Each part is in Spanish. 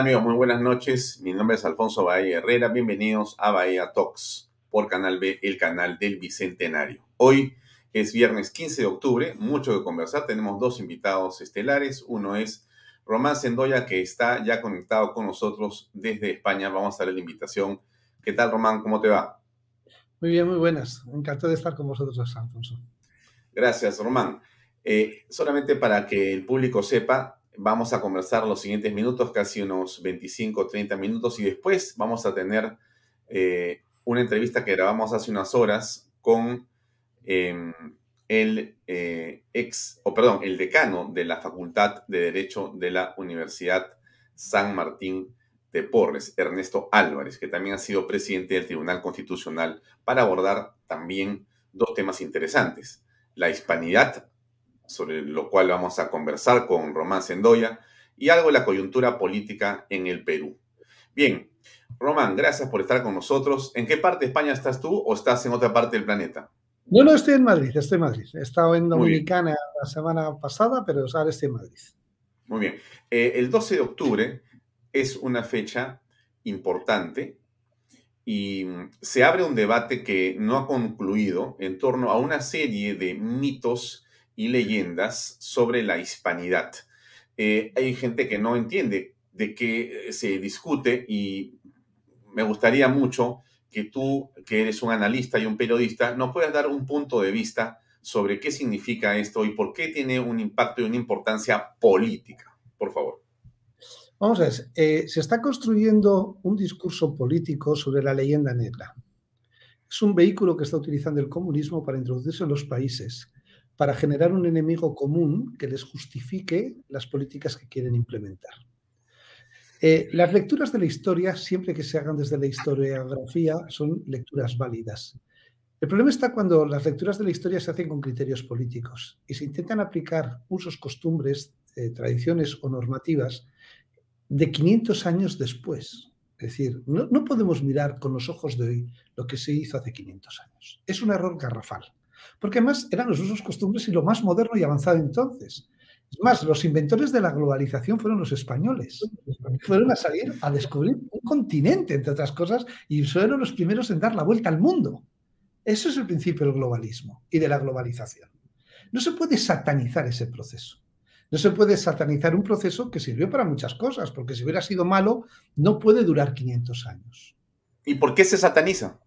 ¿Qué tal amigos? Muy buenas noches. Mi nombre es Alfonso Bahía Herrera. Bienvenidos a Bahía Talks por Canal B, el canal del Bicentenario. Hoy es viernes 15 de octubre, mucho que conversar. Tenemos dos invitados estelares. Uno es Román Sendoya, que está ya conectado con nosotros desde España. Vamos a darle la invitación. ¿Qué tal, Román? ¿Cómo te va? Muy bien, muy buenas. Encantado de estar con vosotros, Alfonso. Gracias, Román. Eh, solamente para que el público sepa, vamos a conversar los siguientes minutos, casi unos 25 o 30 minutos, y después vamos a tener eh, una entrevista que grabamos hace unas horas con em, el eh, ex, o perdón, el decano de la Facultad de Derecho de la Universidad San Martín de Porres, Ernesto Álvarez, que también ha sido presidente del Tribunal Constitucional, para abordar también dos temas interesantes. La hispanidad sobre lo cual vamos a conversar con Román Sendoya, y algo de la coyuntura política en el Perú. Bien, Román, gracias por estar con nosotros. ¿En qué parte de España estás tú o estás en otra parte del planeta? Yo no estoy en Madrid, estoy en Madrid. He estado en Dominicana la semana pasada, pero ahora estoy en Madrid. Muy bien. Eh, el 12 de octubre es una fecha importante y se abre un debate que no ha concluido en torno a una serie de mitos y leyendas sobre la hispanidad. Eh, hay gente que no entiende de qué se discute y me gustaría mucho que tú, que eres un analista y un periodista, nos puedas dar un punto de vista sobre qué significa esto y por qué tiene un impacto y una importancia política. Por favor. Vamos a ver, eh, se está construyendo un discurso político sobre la leyenda negra. Es un vehículo que está utilizando el comunismo para introducirse en los países para generar un enemigo común que les justifique las políticas que quieren implementar. Eh, las lecturas de la historia, siempre que se hagan desde la historiografía, son lecturas válidas. El problema está cuando las lecturas de la historia se hacen con criterios políticos y se intentan aplicar usos, costumbres, eh, tradiciones o normativas de 500 años después. Es decir, no, no podemos mirar con los ojos de hoy lo que se hizo hace 500 años. Es un error garrafal porque además eran los usos, costumbres y lo más moderno y avanzado entonces. Es más, los inventores de la globalización fueron los españoles. Fueron a salir a descubrir un continente, entre otras cosas, y fueron los primeros en dar la vuelta al mundo. Eso es el principio del globalismo y de la globalización. No se puede satanizar ese proceso. No se puede satanizar un proceso que sirvió para muchas cosas, porque si hubiera sido malo, no puede durar 500 años. ¿Y por qué se sataniza?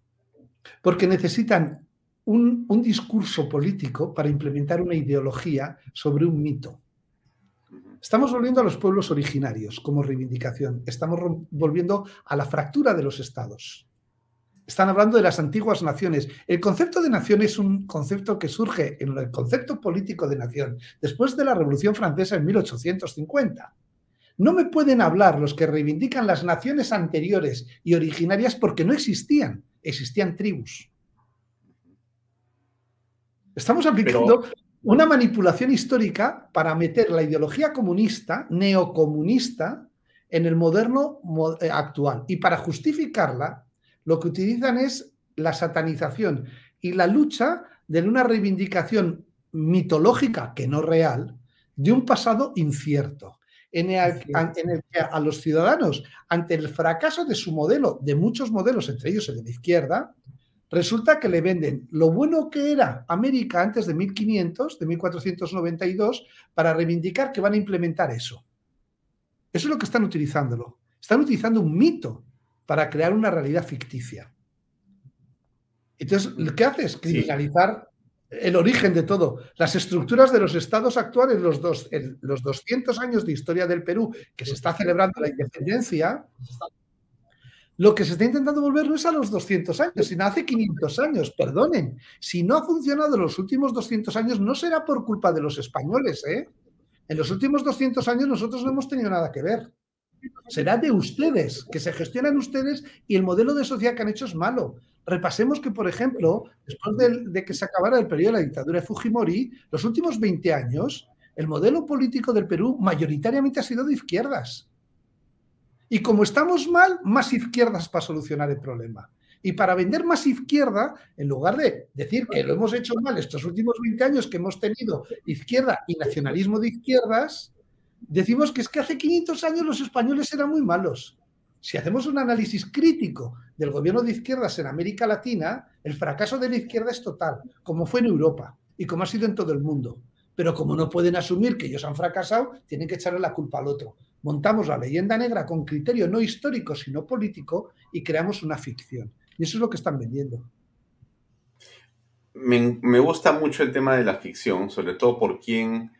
Porque necesitan un, discurso político para implementar una ideología sobre un mito. Estamos volviendo a los pueblos originarios como reivindicación. Estamos volviendo a la fractura de los estados. Están hablando de las antiguas naciones. El concepto de nación es un concepto que surge en el concepto político de nación después de la Revolución Francesa en 1850. No me pueden hablar los que reivindican las naciones anteriores y originarias porque no existían, existían tribus. Estamos aplicando una manipulación histórica para meter la ideología comunista, neocomunista, en el moderno eh, actual. Y para justificarla, lo que utilizan es la satanización y la lucha de una reivindicación mitológica, que no real, de un pasado incierto, en el, en el, que a los ciudadanos, ante el fracaso de su modelo, de muchos modelos, entre ellos el de la izquierda, Resulta que le venden lo bueno que era América antes de 1500, de 1492, para reivindicar que van a implementar eso. Eso es lo que están utilizándolo. Están utilizando un mito para crear una realidad ficticia. Entonces, lo que hace es criminalizar el origen de todo, las estructuras de los estados actuales, los, dos, los 200 años de historia del Perú, que se está celebrando la independencia, lo que se está intentando volver no es a los 200 años, sino hace 500 años. Perdonen, si no ha funcionado en los últimos 200 años, no será por culpa de los españoles. ¿eh? En los últimos 200 años nosotros no hemos tenido nada que ver. Será de ustedes, que se gestionan ustedes y el modelo de sociedad que han hecho es malo. Repasemos que, por ejemplo, después de, de que se acabara el periodo de la dictadura de Fujimori, los últimos 20 años, el modelo político del Perú mayoritariamente ha sido de izquierdas y como estamos mal, más izquierdas para solucionar el problema. Y para vender más izquierda, en lugar de decir que lo hemos hecho mal estos últimos 20 años que hemos tenido izquierda y nacionalismo de izquierdas, decimos que es que hace 500 años los españoles eran muy malos. Si hacemos un análisis crítico del gobierno de izquierdas en América Latina, el fracaso de la izquierda es total, como fue en Europa y como ha sido en todo el mundo. Pero como no pueden asumir que ellos han fracasado, tienen que echarle la culpa al otro. Montamos la leyenda negra con criterio no histórico, sino político y creamos una ficción. Y eso es lo que están vendiendo. Me, gusta mucho el tema de la ficción, sobre todo por quién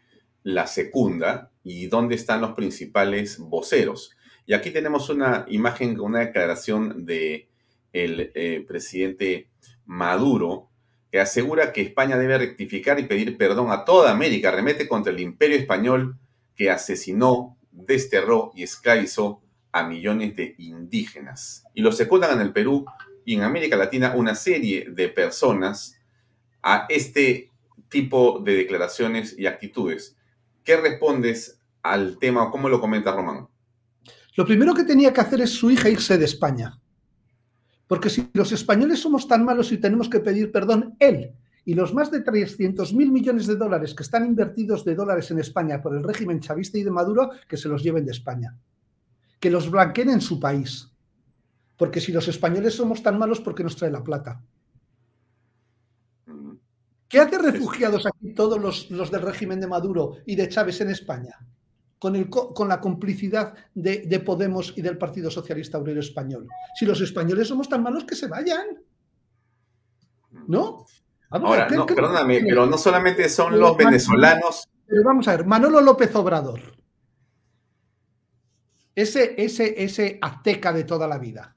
la secunda y dónde están los principales voceros. Y aquí tenemos una imagen una declaración de el eh, presidente Maduro, que asegura que España debe rectificar y pedir perdón a toda América, remete contra el imperio español que asesinó, desterró y esclavizó a millones de indígenas. Y lo secundan en el Perú y en América Latina una serie de personas a este tipo de declaraciones y actitudes. ¿Qué respondes al tema o cómo lo comenta Román? Lo primero que tenía que hacer es su hija irse de España. Porque si los españoles somos tan malos y tenemos que pedir perdón, él y los más de 300 mil millones de dólares que están invertidos de dólares en España por el régimen chavista y de Maduro, que se los lleven de España. Que los blanqueen en su país. Porque si los españoles somos tan malos, ¿por qué nos trae la plata? ¿Qué hace refugiados aquí todos los, los del régimen de Maduro y de Chávez en España? con, la complicidad de, Podemos y del Partido Socialista Obrero Español. Si los españoles somos tan malos, que se vayan. ¿No? Ahora, no, perdóname, pero no solamente son los venezolanos. Pero vamos a ver, Manolo López Obrador. Ese, ese, ese azteca de toda la vida.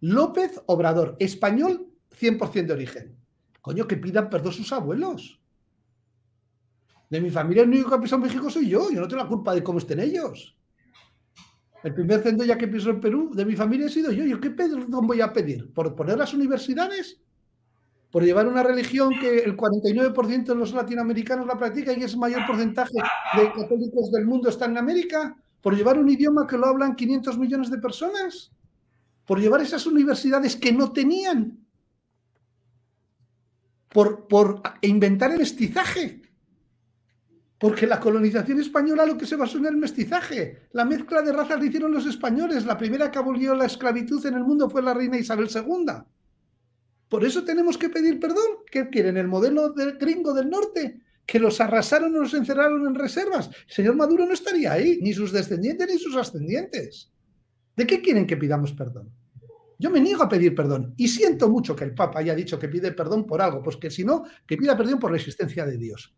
López Obrador, español 100% de origen. Coño, que pidan perdón sus abuelos. De mi familia el único que ha pisado en México soy yo. Yo no tengo la culpa de cómo estén ellos. El primer ya que pisó en Perú de mi familia he sido yo. ¿Yo qué perdón voy a pedir? ¿Por poner las universidades? ¿Por llevar una religión que el 49% de los latinoamericanos la practican y es el mayor porcentaje de católicos del mundo está en América? ¿Por llevar un idioma que lo hablan 500 millones de personas? ¿Por llevar esas universidades que no tenían? ¿Por, por inventar el mestizaje? Porque la colonización española lo que se basó en el mestizaje. La mezcla de razas la hicieron los españoles. La primera que abolió la esclavitud en el mundo fue la reina Isabel II. Por eso tenemos que pedir perdón. ¿Qué quieren? ¿El modelo del gringo del norte? Que los arrasaron o los encerraron en reservas. El señor Maduro no estaría ahí, ni sus descendientes ni sus ascendientes. ¿De qué quieren que pidamos perdón? Yo me niego a pedir perdón y siento mucho que el Papa haya dicho que pide perdón por algo, pues que si no, que pida perdón por la existencia de Dios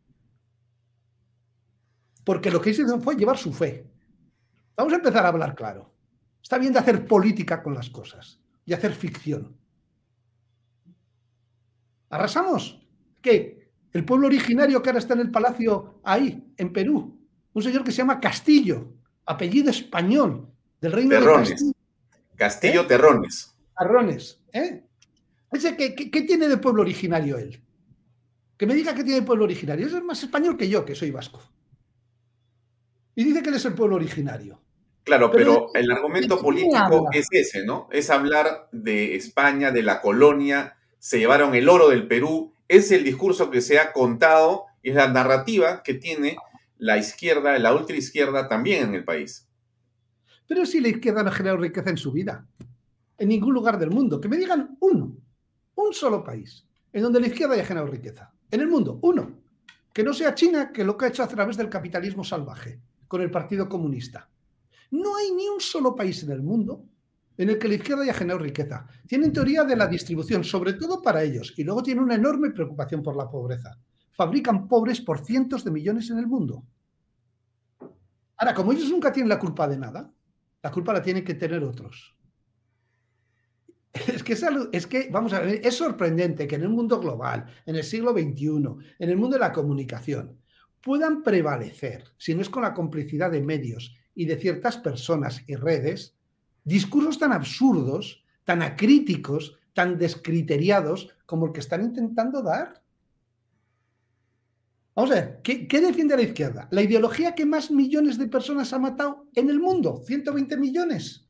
porque lo que hicieron fue llevar su fe. Vamos a empezar a hablar claro. Está bien de hacer política con las cosas y hacer ficción. ¿Arrasamos? ¿Qué? El pueblo originario que ahora está en el palacio ahí, en Perú, un señor que se llama Castillo, apellido español, del reino de Castillo. Castillo ¿Eh? Terrones. Terrones, ¿eh? ¿qué, qué, tiene de pueblo originario él? Que me diga que tiene de pueblo originario. Es más español que yo, que soy vasco y dice que él es el pueblo originario. Claro, pero, el argumento político es ese, ¿no? Es hablar de España, de la colonia, se llevaron el oro del Perú, es el discurso que se ha contado y es la narrativa que tiene la izquierda, la ultraizquierda también en el país. Pero si la izquierda no ha generado riqueza en su vida, en ningún lugar del mundo, que me digan uno, un solo país, en donde la izquierda haya generado riqueza, en el mundo, uno, que no sea China, que lo que ha hecho a través del capitalismo salvaje con el Partido Comunista. No hay ni un solo país en el mundo en el que la izquierda haya generado riqueza. Tienen teoría de la distribución, sobre todo para ellos, y luego tienen una enorme preocupación por la pobreza. Fabrican pobres por cientos de millones en el mundo. Ahora, como ellos nunca tienen la culpa de nada, la culpa la tienen que tener otros. Es, que, vamos a ver, es sorprendente que en el mundo global, en el siglo XXI, en el mundo de la comunicación, puedan prevalecer, si no es con la complicidad de medios y de ciertas personas y redes, discursos tan absurdos, tan acríticos, tan descriteriados como el que están intentando dar. Vamos a ver, ¿qué, defiende la izquierda? La ideología que más millones de personas ha matado en el mundo, 120 millones.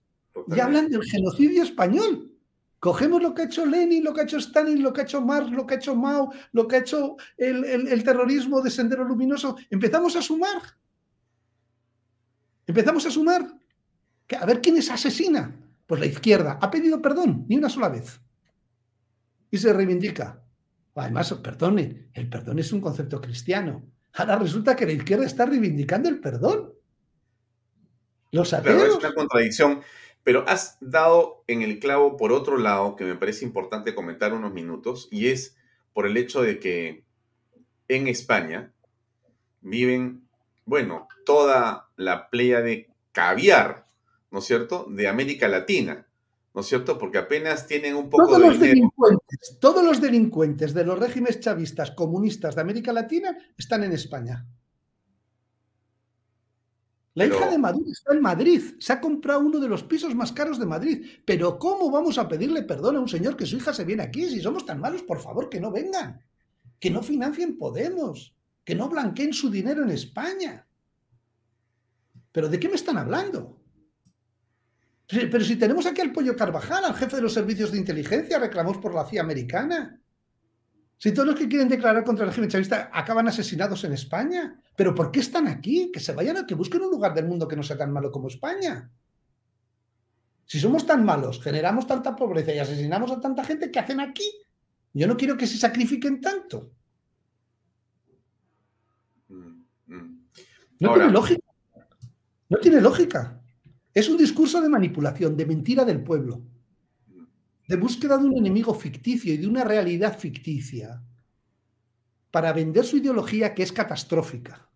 Y hablan del genocidio español. Cogemos lo que ha hecho Lenin, lo que ha hecho Stalin, lo que ha hecho Marx, lo que ha hecho Mao, lo que ha hecho el, terrorismo de Sendero Luminoso. Empezamos a sumar. Empezamos a sumar. A ver quién es asesina. Pues la izquierda ha pedido perdón, ni una sola vez. Y se reivindica. Además, perdone, el perdón es un concepto cristiano. Ahora resulta que la izquierda está reivindicando el perdón. Los ateos. es una contradicción. Pero has dado en el clavo por otro lado, que me parece importante comentar unos minutos, y es por el hecho de que en España viven, bueno, toda la playa de caviar, ¿no es cierto?, de América Latina, ¿no es cierto? Porque apenas tienen un poco todos los Delincuentes, todos los delincuentes de los regímenes chavistas comunistas de América Latina están en España. La hija de Madrid está en Madrid, se ha comprado uno de los pisos más caros de Madrid. Pero ¿cómo vamos a pedirle perdón a un señor que su hija se viene aquí? Si somos tan malos, por favor, que no vengan, que no financien Podemos, que no blanqueen su dinero en España. ¿Pero de qué me están hablando? Pero si tenemos aquí al Pollo Carvajal, al jefe de los servicios de inteligencia, reclamamos por la CIA americana. Si todos los que quieren declarar contra el régimen chavista acaban asesinados en España, ¿pero por qué están aquí? Que se vayan a que busquen un lugar del mundo que no sea tan malo como España. Si somos tan malos, generamos tanta pobreza y asesinamos a tanta gente, ¿qué hacen aquí? Yo no quiero que se sacrifiquen tanto. Mm, mm. No tiene lógica. No tiene lógica. Es un discurso de manipulación, de mentira del pueblo de búsqueda de un enemigo ficticio y de una realidad ficticia para vender su ideología que es catastrófica.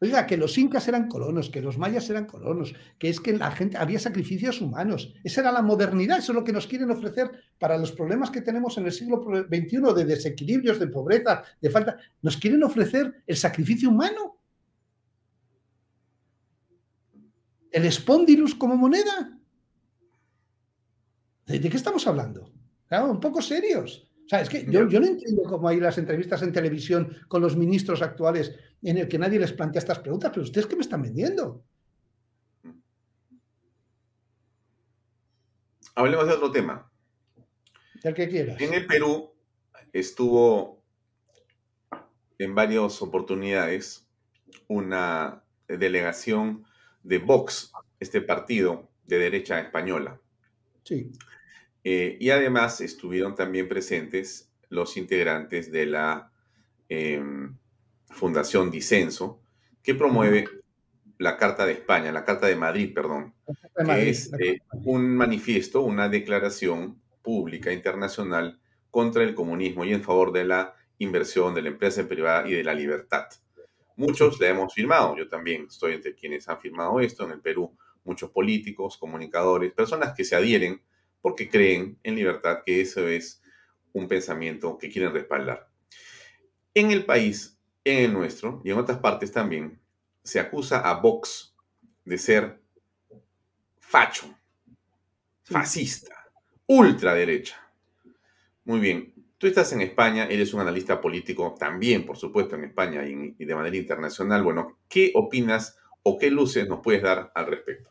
Oiga, que los incas eran colonos, que los mayas eran colonos, que es que la gente había sacrificios humanos. Esa era la modernidad, eso es lo que nos quieren ofrecer para los problemas que tenemos en el siglo XXI de desequilibrios, de pobreza, de falta. Nos quieren ofrecer el sacrificio humano. El espondilus como moneda. ¿De, qué estamos hablando? Claro, un poco serios. O sea, es que yo, no entiendo cómo hay las entrevistas en televisión con los ministros actuales en el que nadie les plantea estas preguntas, pero ustedes qué me están vendiendo. Hablemos de otro tema. El que quieras. En el Perú estuvo en varias oportunidades una delegación de Vox, este partido de derecha española. Sí. Eh, y además estuvieron también presentes los integrantes de la em, Fundación Disenso, que promueve la Carta de España, la Carta de Madrid, perdón, que es eh, un manifiesto, una declaración pública internacional contra el comunismo y en favor de la inversión de la empresa privada y de la libertad. Muchos la hemos firmado, yo también estoy entre quienes han firmado esto en el Perú muchos políticos, comunicadores, personas que se adhieren porque creen en libertad, que eso es un pensamiento que quieren respaldar. En el país, en el nuestro y en otras partes también, se acusa a Vox de ser facho, fascista, ultraderecha. Muy bien, tú estás en España, eres un analista político también, por supuesto, en España y, de manera internacional. Bueno, ¿qué opinas o qué luces nos puedes dar al respecto?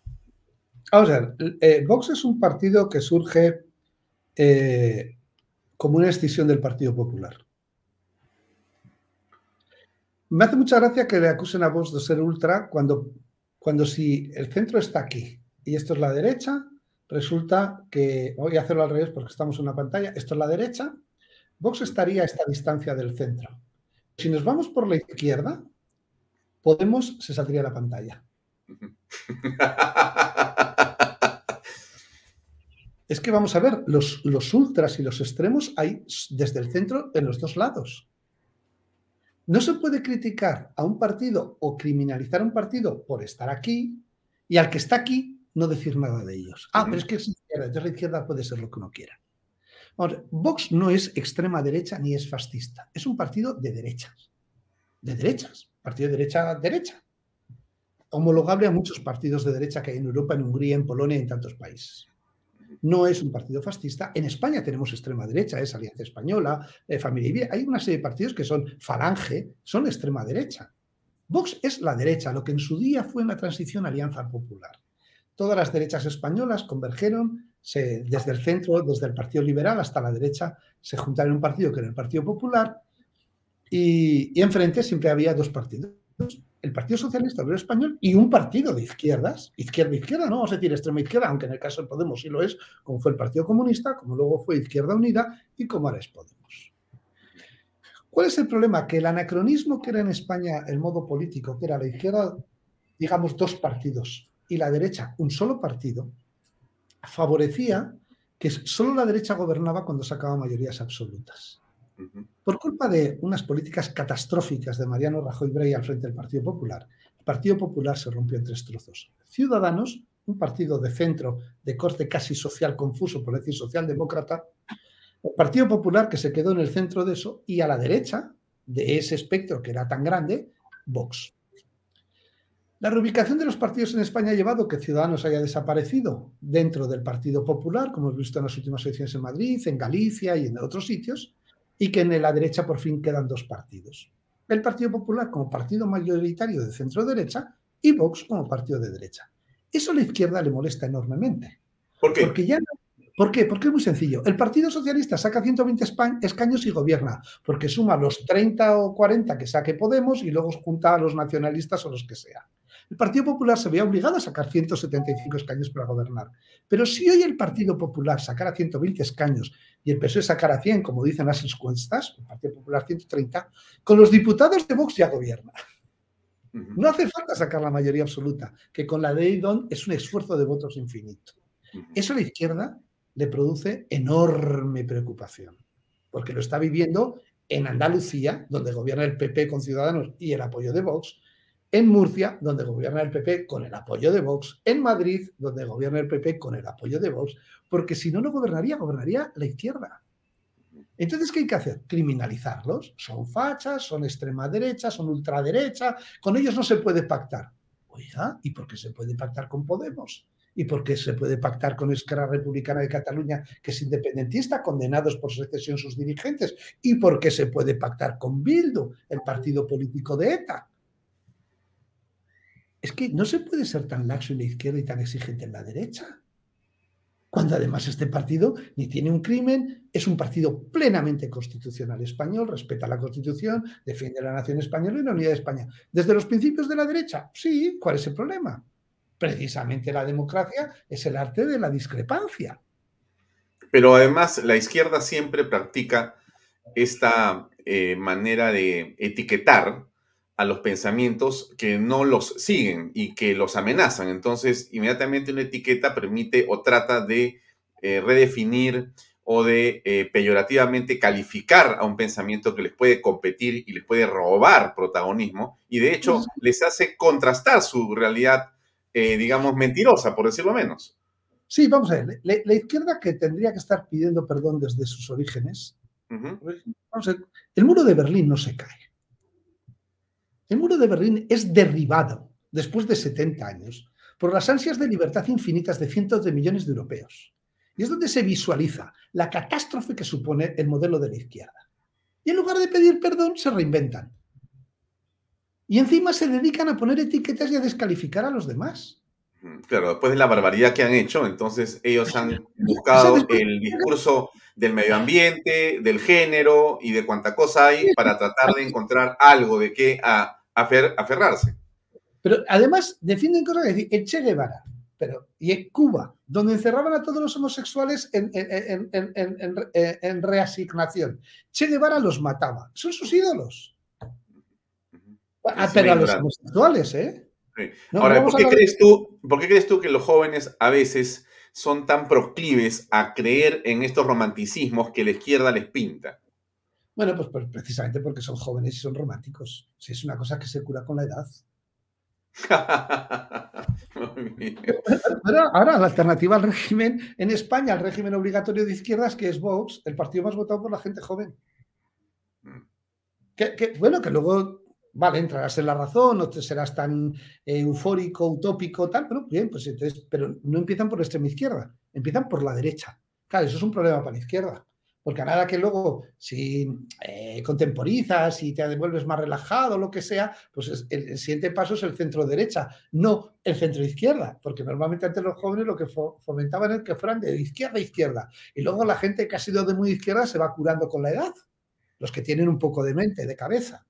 Vamos a ver, eh, Vox es un partido que surge eh, como una escisión del Partido Popular. Me hace mucha gracia que le acusen a Vox de ser ultra cuando, cuando si el centro está aquí y esto es la derecha, resulta que, voy a hacerlo al revés porque estamos en una pantalla, esto es la derecha, Vox estaría a esta distancia del centro. Si nos vamos por la izquierda, Podemos se saldría la pantalla. es que vamos a ver, los, los ultras y los extremos hay desde el centro en los dos lados. No se puede criticar a un partido o criminalizar a un partido por estar aquí y al que está aquí no decir nada de ellos. Ah, pero es que es izquierda, entonces la izquierda puede ser lo que uno quiera. Vox no es extrema derecha ni es fascista, es un partido de derechas. De derechas, partido de derecha derecha homologable a muchos partidos de derecha que hay en Europa, en Hungría, en Polonia en tantos países. No es un partido fascista. En España tenemos extrema derecha, es Alianza Española, eh, Familia Vida. Hay una serie de partidos que son falange, son extrema derecha. Vox es la derecha, lo que en su día fue en la transición Alianza Popular. Todas las derechas españolas convergeron desde el centro, desde el Partido Liberal hasta la derecha, se juntaron en un partido que era el Partido Popular y, y enfrente siempre había dos partidos el Partido Socialista Obrero Español y un partido de izquierdas, izquierda-izquierda, no vamos a decir extrema-izquierda, aunque en el caso de Podemos sí lo es, como fue el Partido Comunista, como luego fue Izquierda Unida y como ahora es Podemos. ¿Cuál es el problema? Que el anacronismo que era en España el modo político, que era la izquierda, digamos, dos partidos, y la derecha, un solo partido, favorecía que solo la derecha gobernaba cuando sacaba mayorías absolutas. Por culpa de unas políticas catastróficas de Mariano Rajoy Brey al frente del Partido Popular, el Partido Popular se rompió en tres trozos. Ciudadanos, un partido de centro, de corte casi social confuso, por decir socialdemócrata, el Partido Popular que se quedó en el centro de eso, y a la derecha de ese espectro que era tan grande, Vox. La reubicación de los partidos en España ha llevado a que Ciudadanos haya desaparecido dentro del Partido Popular, como hemos visto en las últimas elecciones en Madrid, en Galicia y en otros sitios, y que en la derecha por fin quedan dos partidos. El Partido Popular como partido mayoritario de centro-derecha y Vox como partido de derecha. Eso a la izquierda le molesta enormemente. ¿Por qué? Porque ya ¿Por qué? Porque es muy sencillo. El Partido Socialista saca 120 escaños y gobierna, porque suma los 30 o 40 que saque Podemos y luego junta a los nacionalistas o los que sea el Partido Popular se veía obligado a sacar 175 escaños para gobernar. Pero si hoy el Partido Popular sacara 120 escaños y el PSOE sacara 100, como dicen las encuestas, el Partido Popular 130, con los diputados de Vox ya gobierna. No hace falta sacar la mayoría absoluta, que con la de Eidon es un esfuerzo de votos infinito. Eso a la izquierda le produce enorme preocupación, porque lo está viviendo en Andalucía, donde gobierna el PP con Ciudadanos y el apoyo de Vox, en Murcia, donde gobierna el PP con el apoyo de Vox, en Madrid, donde gobierna el PP con el apoyo de Vox, porque si no, no gobernaría, gobernaría la izquierda. Entonces, ¿qué hay que hacer? Criminalizarlos. Son fachas, son extrema derecha, son ultraderecha, con ellos no se puede pactar. Oiga, ¿y por qué se puede pactar con Podemos? ¿Y por qué se puede pactar con Esquerra Republicana de Cataluña, que es independentista, condenados por secesión sus dirigentes? ¿Y por qué se puede pactar con Bildu, el partido político de ETA? Es que no se puede ser tan laxo en la izquierda y tan exigente en la derecha. Cuando además este partido ni tiene un crimen, es un partido plenamente constitucional español, respeta la Constitución, defiende la nación española y la unidad de España. Desde los principios de la derecha, sí, ¿cuál es el problema? Precisamente la democracia es el arte de la discrepancia. Pero además la izquierda siempre practica esta eh, manera de etiquetar a los pensamientos que no los siguen y que los amenazan. Entonces, inmediatamente una etiqueta permite o trata de eh, redefinir o de eh, peyorativamente calificar a un pensamiento que les puede competir y les puede robar protagonismo y de hecho les hace contrastar su realidad, eh, digamos, mentirosa, por decirlo menos. Sí, vamos a ver, la, izquierda que tendría que estar pidiendo perdón desde sus orígenes, vamos a ver, el muro de Berlín no se cae. El muro de Berlín es derribado después de 70 años por las ansias de libertad infinitas de cientos de millones de europeos. Y es donde se visualiza la catástrofe que supone el modelo de la izquierda. Y en lugar de pedir perdón, se reinventan. Y encima se dedican a poner etiquetas y a descalificar a los demás. Claro, después de la barbaridad que han hecho, entonces ellos han buscado el discurso del medio ambiente, del género y de cuánta cosa hay para tratar de encontrar algo de qué aferrarse. Pero además defienden cosas que decir, el Che Guevara, pero, y en Cuba, donde encerraban a todos los homosexuales en, en, reasignación. Che Guevara los mataba. Son sus ídolos. Ah, pero a los homosexuales, ¿eh? Ahora, ¿por qué, crees tú, ¿por qué crees tú que los jóvenes a veces son tan proclives a creer en estos romanticismos que la izquierda les pinta? Bueno, pues, pues, precisamente porque son jóvenes y son románticos. Si es una cosa que se cura con la edad. ahora, la alternativa al régimen en España, al régimen obligatorio de izquierdas, que es Vox, el partido más votado por la gente joven. Mm. Que, bueno, que luego, vale, entrarás en la razón, no te serás tan eh, eufórico, utópico, tal, pero bien, pues entonces, pero no empiezan por la extrema izquierda, empiezan por la derecha. Claro, eso es un problema para la izquierda. Porque a nada que luego, si eh, contemporizas y te devuelves más relajado lo que sea, pues el, siguiente paso es el centro derecha, no el centro izquierda, porque normalmente antes los jóvenes lo que fomentaban es que fueran de izquierda a izquierda. Y luego la gente que ha sido de muy izquierda se va curando con la edad, los que tienen un poco de mente, de cabeza.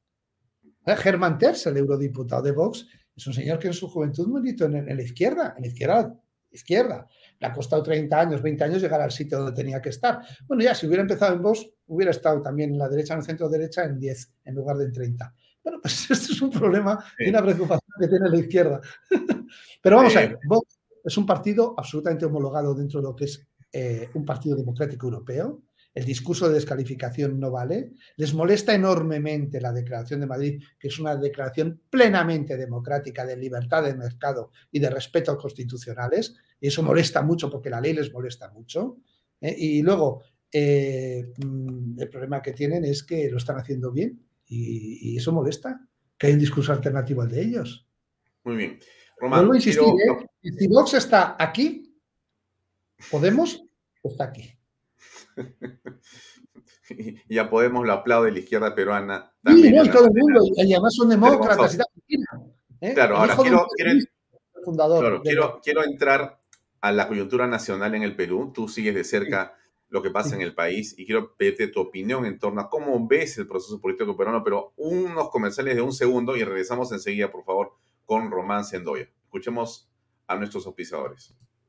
Germán Terz, el eurodiputado de Vox, es un señor que en su juventud militó en, en la izquierda, en la izquierda, izquierda. Le ha costado 30 años, 20 años llegar al sitio donde tenía que estar. Bueno, ya, si hubiera empezado en Vox, hubiera estado también en la derecha, en el centro derecha, en 10 en lugar de en 30. Bueno, pues esto es un problema y una preocupación que tiene la izquierda. Pero vamos a ver, Vox es un partido absolutamente homologado dentro de lo que es eh, un partido democrático europeo. El discurso de descalificación no vale. Les molesta enormemente la Declaración de Madrid, que es una declaración plenamente democrática de libertad de mercado y de respeto constitucionales. Y eso molesta mucho porque la ley les molesta mucho. ¿eh? Y luego, eh, mm, el problema que tienen es que lo están haciendo bien y, eso molesta, que hay un discurso alternativo al de ellos. Muy bien. Román, insistir, ¿eh? si Vox está aquí, Podemos está aquí. y ya Podemos lo aplaude la izquierda peruana. También sí, todo el mundo, y además son demócratas. ¿eh? Claro, ahora quiero, quiero, quiero, entrar a la coyuntura nacional en el Perú. Tú sigues de cerca lo que pasa en el país y quiero pedirte tu opinión en torno a cómo ves el proceso político peruano, pero unos comerciales de un segundo y regresamos enseguida, por favor, con Román Sendoya. Escuchemos a nuestros auspiciadores.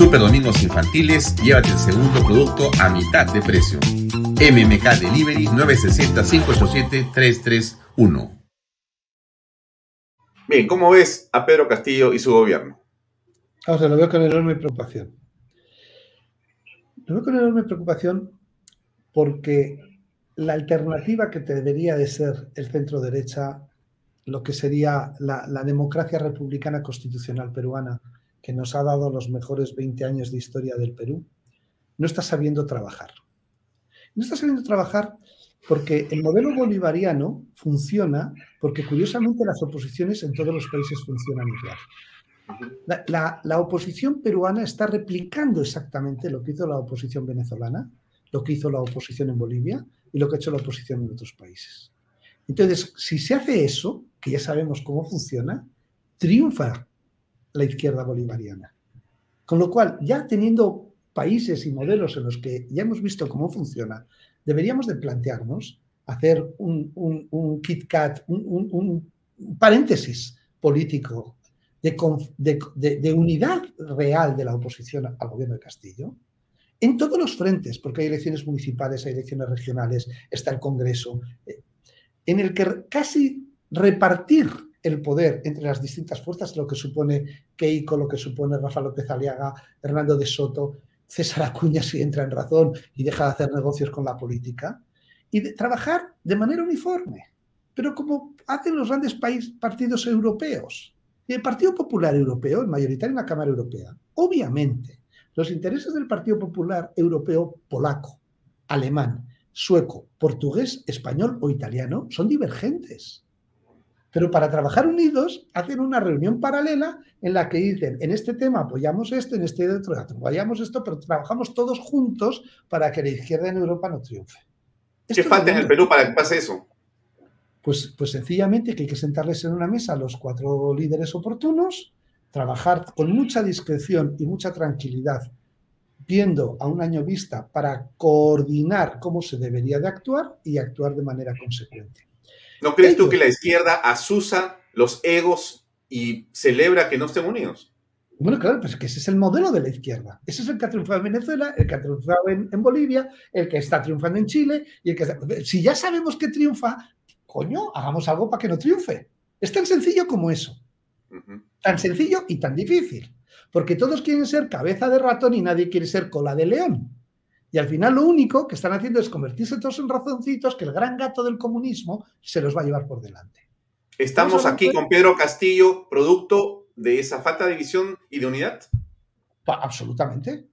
Super Domingos Infantiles, llévate el segundo producto a mitad de precio. MMK Delivery 960-587-331. Bien, ¿cómo ves a Pedro Castillo y su gobierno? O sea, lo veo con enorme preocupación. Lo veo con enorme preocupación porque la alternativa que debería de ser el centro derecha, lo que sería la, la democracia republicana constitucional peruana, que nos ha dado los mejores 20 años de historia del Perú, no está sabiendo trabajar. No está sabiendo trabajar porque el modelo bolivariano funciona porque curiosamente las oposiciones en todos los países funcionan igual. La, oposición peruana está replicando exactamente lo que hizo la oposición venezolana, lo que hizo la oposición en Bolivia y lo que ha hecho la oposición en otros países. Entonces, si se hace eso, que ya sabemos cómo funciona, triunfa la izquierda bolivariana. Con lo cual, ya teniendo países y modelos en los que ya hemos visto cómo funciona, deberíamos de plantearnos hacer un, un, un KitKat, un, paréntesis político de, de, unidad real de la oposición al gobierno de Castillo, en todos los frentes, porque hay elecciones municipales, hay elecciones regionales, está el Congreso, eh, en el que casi repartir el poder entre las distintas fuerzas, lo que supone Keiko, lo que supone Rafa López Aliaga, Hernando de Soto, César Acuña si entra en razón y deja de hacer negocios con la política, y de trabajar de manera uniforme, pero como hacen los grandes partidos europeos. Y el Partido Popular Europeo, el mayoritario en la Cámara Europea, obviamente, los intereses del Partido Popular Europeo polaco, alemán, sueco, portugués, español o italiano son divergentes. Pero para trabajar unidos hacen una reunión paralela en la que dicen, en este tema apoyamos esto, en este otro apoyamos esto, pero trabajamos todos juntos para que la izquierda en Europa no triunfe. ¿Qué falta en el Perú para que pase eso? Pues, pues sencillamente que hay que sentarles en una mesa a los cuatro líderes oportunos, trabajar con mucha discreción y mucha tranquilidad, viendo a un año vista para coordinar cómo se debería de actuar y actuar de manera consecuente. ¿No crees tú que la izquierda asusa los egos y celebra que no estén unidos? Bueno, claro, pues que ese es el modelo de la izquierda. Ese es el que ha triunfado en Venezuela, el que ha triunfado en, Bolivia, el que está triunfando en Chile y el que si ya sabemos que triunfa, coño, hagamos algo para que no triunfe. Es tan sencillo como eso. Tan sencillo y tan difícil. Porque todos quieren ser cabeza de ratón y nadie quiere ser cola de león. Y al final lo único que están haciendo es convertirse todos en razoncitos que el gran gato del comunismo se los va a llevar por delante. Estamos aquí con Pedro Castillo, producto de esa falta de visión y de unidad. Absolutamente.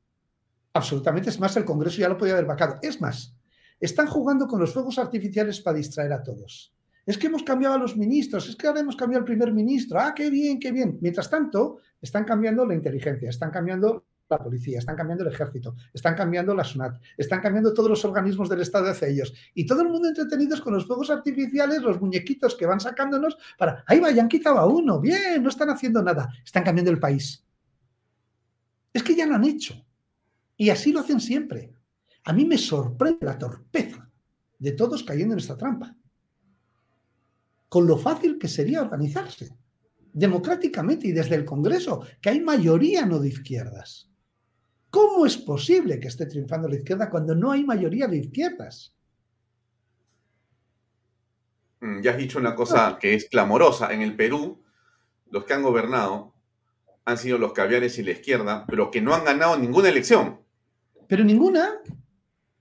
Absolutamente. Es más, el Congreso ya lo podía haber vacado. Es más, están jugando con los fuegos artificiales para distraer a todos. Es que hemos cambiado a los ministros, es que ahora hemos cambiado al primer ministro. Ah, qué bien, qué bien. Mientras tanto, están cambiando la inteligencia, están cambiando la policía, están cambiando el ejército, están cambiando la SUNAT, están cambiando todos los organismos del Estado hacia ellos. Y todo el mundo entretenidos con los fuegos artificiales, los muñequitos que van sacándonos para, ahí va, ya han quitado a uno, bien, no están haciendo nada, están cambiando el país. Es que ya lo han hecho. Y así lo hacen siempre. A mí me sorprende la torpeza de todos cayendo en esta trampa. Con lo fácil que sería organizarse democráticamente y desde el Congreso, que hay mayoría no de izquierdas. ¿Cómo es posible que esté triunfando la izquierda cuando no hay mayoría de izquierdas? Mm, ya has dicho una cosa que es clamorosa. En el Perú, los que han gobernado han sido los caviares y la izquierda, pero que no han ganado ninguna elección. Pero ninguna.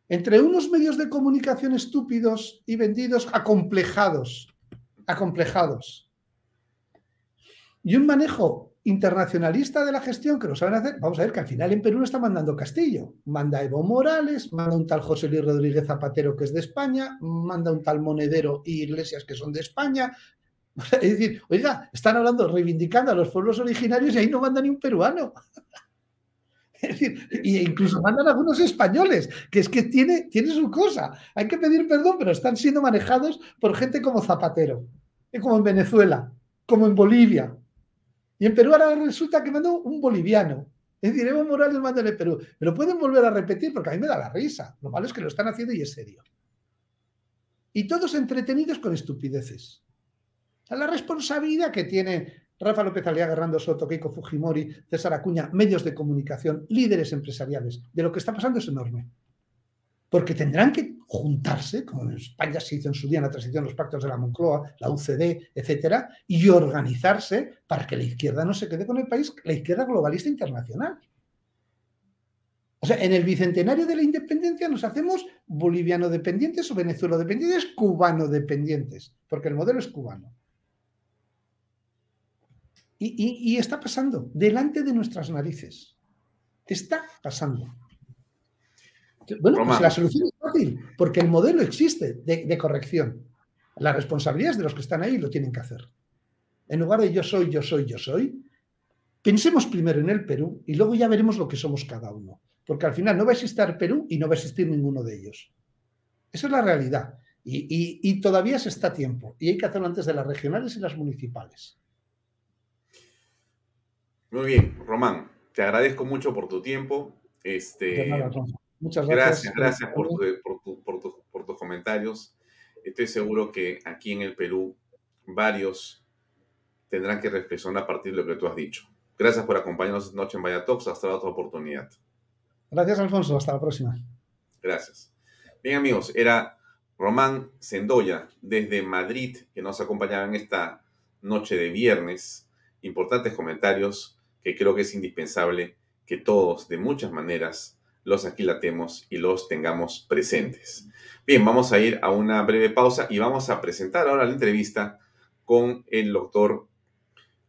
Entre unos medios de comunicación estúpidos y vendidos, acomplejados, acomplejados. Y un manejo internacionalista de la gestión que lo saben hacer, vamos a ver que al final en Perú no está mandando Castillo, manda Evo Morales, manda un tal José Luis Rodríguez Zapatero que es de España, manda un tal Monedero y Iglesias que son de España. Es decir, oiga, están hablando, reivindicando a los pueblos originarios y ahí no manda ni un peruano. Es decir, e incluso mandan algunos españoles, que es que tiene, tiene su cosa. Hay que pedir perdón, pero están siendo manejados por gente como Zapatero, como en Venezuela, como en Bolivia, y en Perú ahora resulta que mandó un boliviano. Es decir, Evo Morales manda en Perú. Me lo pueden volver a repetir porque a mí me da la risa. Lo malo es que lo están haciendo y es serio. Y todos entretenidos con estupideces. la responsabilidad que tiene Rafa López Aliaga, Rando Soto, Keiko Fujimori, César Acuña, medios de comunicación, líderes empresariales, de lo que está pasando es enorme porque tendrán que juntarse, como en España se hizo en su día en la transición los pactos de la Moncloa, la UCD, etcétera, y organizarse para que la izquierda no se quede con el país, la izquierda globalista internacional. O sea, en el bicentenario de la independencia nos hacemos boliviano dependientes o venezuela dependientes, cubano dependientes, porque el modelo es cubano. y está pasando delante de nuestras narices. Está pasando. Bueno, pues la solución fácil, porque el modelo existe de, corrección. La responsabilidad es de los que están ahí lo tienen que hacer. En lugar de yo soy, yo soy, yo soy, pensemos primero en el Perú y luego ya veremos lo que somos cada uno. Porque al final no va a existir Perú y no va a existir ninguno de ellos. Esa es la realidad. Y, y todavía se está a tiempo. Y hay que hacerlo antes de las regionales y las municipales. Muy bien, Román. Te agradezco mucho por tu tiempo. Este, Muchas gracias. Gracias, por, tus comentarios. Estoy seguro que aquí en el Perú varios tendrán que reflexionar a partir de lo que tú has dicho. Gracias por acompañarnos esta noche en Vaya Talks. Hasta la otra oportunidad. Gracias, Alfonso. Hasta la próxima. Gracias. Bien, amigos, era Román Sendoya desde Madrid que nos acompañaba en esta noche de viernes. Importantes comentarios que creo que es indispensable que todos, de muchas maneras, los aquilatemos y los tengamos presentes. Bien, vamos a ir a una breve pausa y vamos a presentar ahora la entrevista con el doctor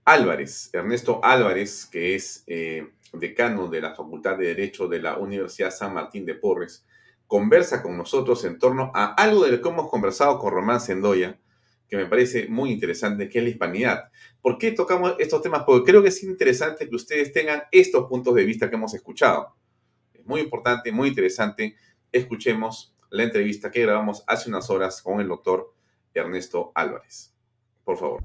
Álvarez, Ernesto Álvarez, que es eh, decano de la Facultad de Derecho de la Universidad San Martín de Porres, conversa con nosotros en torno a algo de lo que hemos conversado con Román Sendoya, que me parece muy interesante, que es la hispanidad. ¿Por qué tocamos estos temas? Porque creo que es interesante que ustedes tengan estos puntos de vista que hemos escuchado muy importante, muy interesante. Escuchemos la entrevista que grabamos hace unas horas con el doctor Ernesto Álvarez. Por favor.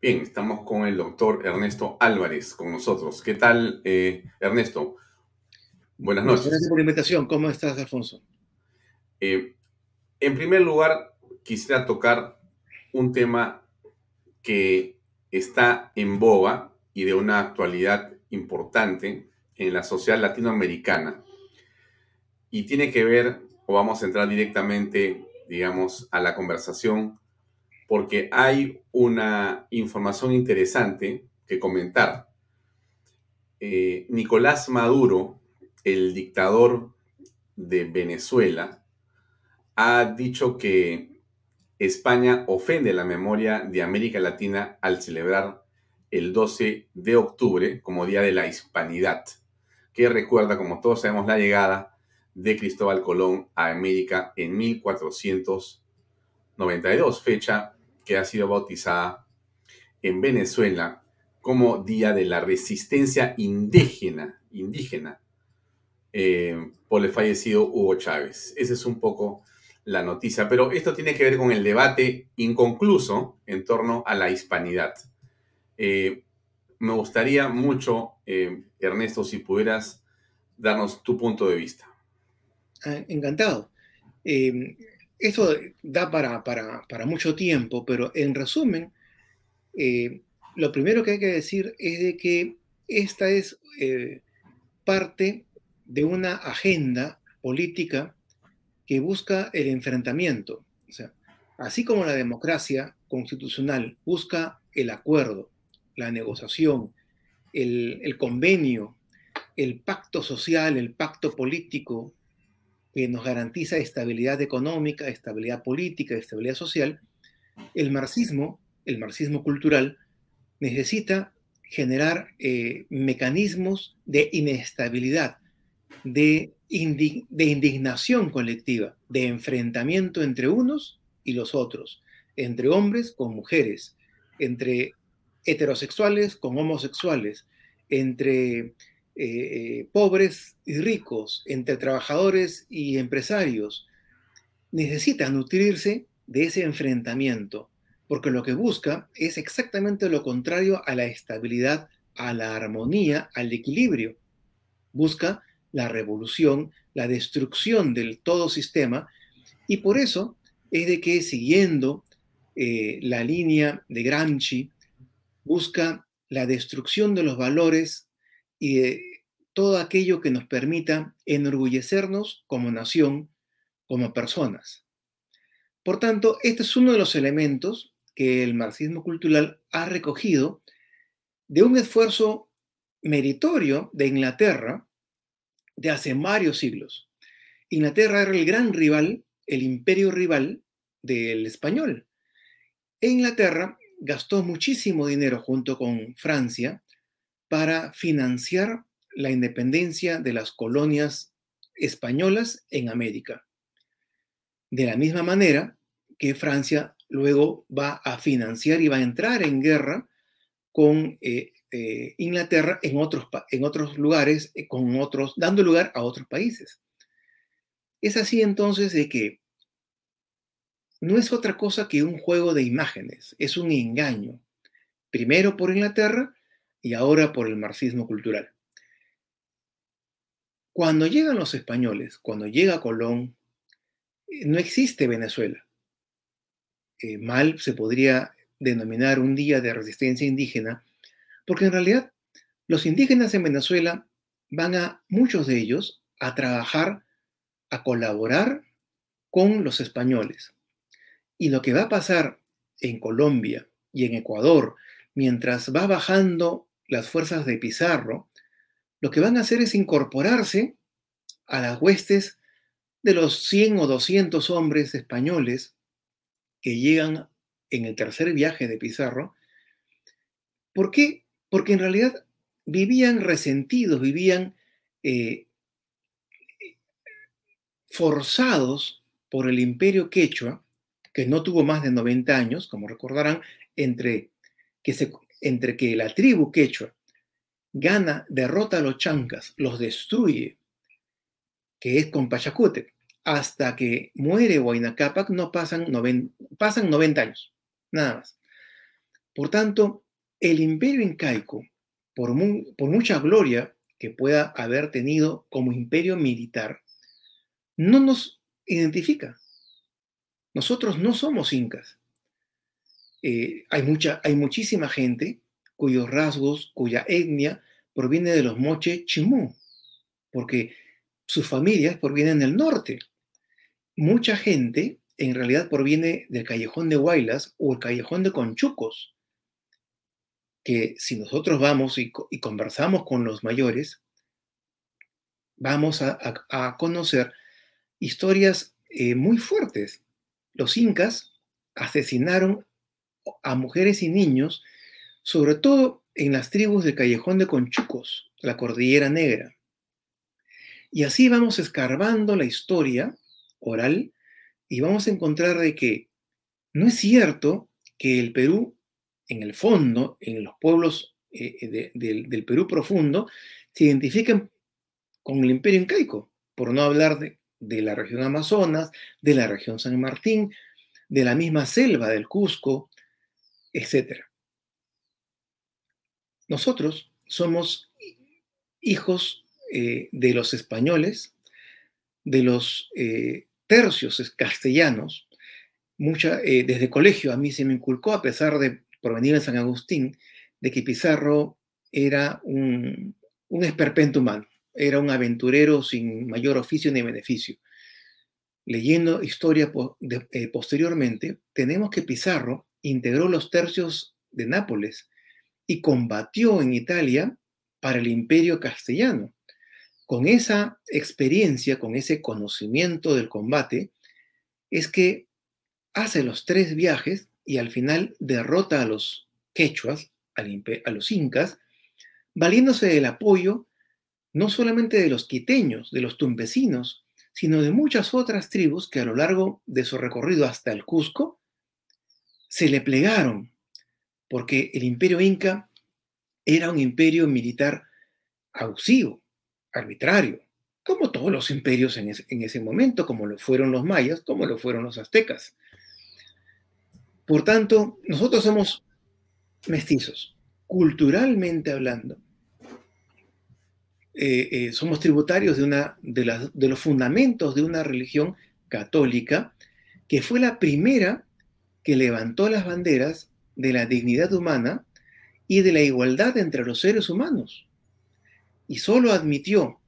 Bien, estamos con el doctor Ernesto Álvarez con nosotros. ¿Qué tal, eh, Ernesto? Buenas noches. Gracias por la invitación. ¿Cómo estás, Alfonso? Eh, en primer lugar, quisiera tocar un tema que está en boga y de una actualidad importante en la sociedad latinoamericana. Y tiene que ver, o vamos a entrar directamente, digamos, a la conversación, porque hay una información interesante que comentar. Eh, Nicolás Maduro, el dictador de Venezuela, ha dicho que España ofende la memoria de América Latina al celebrar el 12 de octubre como Día de la Hispanidad, que recuerda, como todos sabemos, la llegada de Cristóbal Colón a América en 1492, fecha que ha sido bautizada en Venezuela como Día de la Resistencia Indígena, indígena eh, por el fallecido Hugo Chávez. Esa es un poco la noticia, pero esto tiene que ver con el debate inconcluso en torno a la hispanidad. Eh, me gustaría mucho, eh, Ernesto, si pudieras darnos tu punto de vista. Ah, encantado. Em, esto da para, para, mucho tiempo, pero en resumen, lo primero que hay que decir es de que esta es parte de una agenda política que busca el enfrentamiento. O sea, así como la democracia constitucional busca el acuerdo, la negociación, el, convenio, el pacto social, el pacto político que nos garantiza estabilidad económica, estabilidad política, estabilidad social, el marxismo, el marxismo cultural, necesita generar eh, mecanismos de inestabilidad, de, indignación colectiva, de enfrentamiento entre unos y los otros, entre hombres con mujeres, entre heterosexuales con homosexuales, entre eh, eh, pobres y ricos, entre trabajadores y empresarios. Necesita nutrirse de ese enfrentamiento, porque lo que busca es exactamente lo contrario a la estabilidad, a la armonía, al equilibrio. Busca la revolución, la destrucción del todo sistema, y por eso es de que siguiendo eh, la línea de Gramsci, busca la destrucción de los valores y de todo aquello que nos permita enorgullecernos como nación, como personas. Por tanto, este es uno de los elementos que el marxismo cultural ha recogido de un esfuerzo meritorio de Inglaterra de hace varios siglos. Inglaterra era el gran rival, el imperio rival del español. E Inglaterra gastó muchísimo dinero junto con Francia para financiar la independencia de las colonias españolas en América. De la misma manera que Francia luego va a financiar y va a entrar en guerra con eh, eh, Inglaterra en otros, en otros lugares, eh, con otros, dando lugar a otros países. Es así entonces de que no es otra cosa que un juego de imágenes, es un engaño, primero por Inglaterra y ahora por el marxismo cultural. Cuando llegan los españoles, cuando llega Colón, eh, no existe Venezuela. mal se podría denominar un día de resistencia indígena porque en realidad los indígenas en Venezuela van a, muchos de ellos, a trabajar, a colaborar con los españoles. Y lo que va a pasar en Colombia y en Ecuador, mientras va bajando las fuerzas de Pizarro, lo que van a hacer es incorporarse a las huestes de los 100 o 200 hombres españoles que llegan en el tercer viaje de Pizarro. ¿Por qué? Porque en realidad vivían resentidos, vivían eh, forzados por el imperio quechua, que no tuvo más de 90 años, como recordarán, entre que, se, entre que la tribu quechua gana, derrota a los chancas, los destruye, que es con Pachacute, hasta que muere Huayna Cápac, no pasan, pasan 90 años, nada más. Por tanto, el imperio incaico, por, mucha gloria que pueda haber tenido como imperio militar, no nos identifica. Nosotros no somos incas. Eh, hay, mucha, hay muchísima gente cuyos rasgos, cuya etnia proviene de los moche chimú, porque sus familias provienen del norte. Mucha gente en realidad proviene del callejón de Huaylas o el callejón de Conchucos, que si nosotros vamos y, conversamos con los mayores, vamos a, conocer historias eh, muy fuertes. Los incas asesinaron a mujeres y niños, sobre todo en las tribus del Callejón de Conchucos, la Cordillera Negra. Y así vamos escarbando la historia oral y vamos a encontrar de que no es cierto que el Perú, en el fondo, en los pueblos eh, eh, del, Perú profundo, se identifiquen con el imperio incaico, por no hablar de, de la región Amazonas, de la región San Martín, de la misma selva del Cusco, etc. Nosotros somos hijos eh, de los españoles, de los tercios castellanos. Mucha, desde colegio a mí se me inculcó, a pesar de provenir de San Agustín, de que Pizarro era un, un esperpento humano, era un aventurero sin mayor oficio ni beneficio. Leyendo historia posteriormente, tenemos que Pizarro integró los tercios de Nápoles y combatió en Italia para el imperio castellano. Con esa experiencia, con ese conocimiento del combate, es que hace los tres viajes y al final derrota a los quechuas, a los incas, valiéndose del apoyo no solamente de los quiteños, de los tumbesinos, sino de muchas otras tribus que a lo largo de su recorrido hasta el Cusco se le plegaron, porque el imperio inca era un imperio militar abusivo, arbitrario, como todos los imperios en ese, momento, como lo fueron los mayas, como lo fueron los aztecas. Por tanto, nosotros somos mestizos, culturalmente hablando. Eh, eh, somos tributarios de, una, de, de los fundamentos de una religión católica que fue la primera que levantó las banderas de la dignidad humana y de la igualdad entre los seres humanos. Y solo admitió,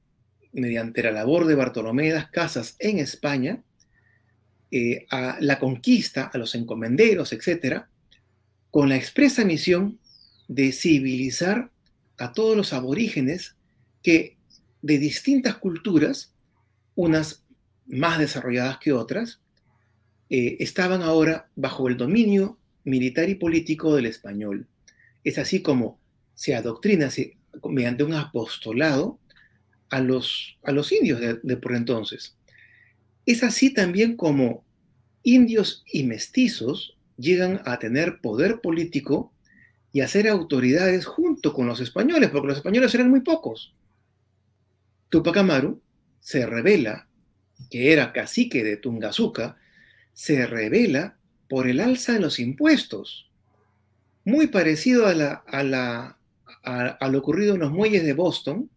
mediante la labor de Bartolomé de las Casas en España, eh, a la conquista, a los encomenderos, etc., con la expresa misión de civilizar a todos los aborígenes que de distintas culturas, unas más desarrolladas que otras, eh, estaban ahora bajo el dominio militar y político del español. Es así como se adoctrina mediante un apostolado a los, a los indios de, por entonces. Es así también como indios y mestizos llegan a tener poder político y a ser autoridades junto con los españoles, porque los españoles eran muy pocos. Tupac Amaru se revela que era cacique de Tungazuca se revela por el alza de los impuestos, muy parecido a, la, a, lo ocurrido en los muelles de Boston,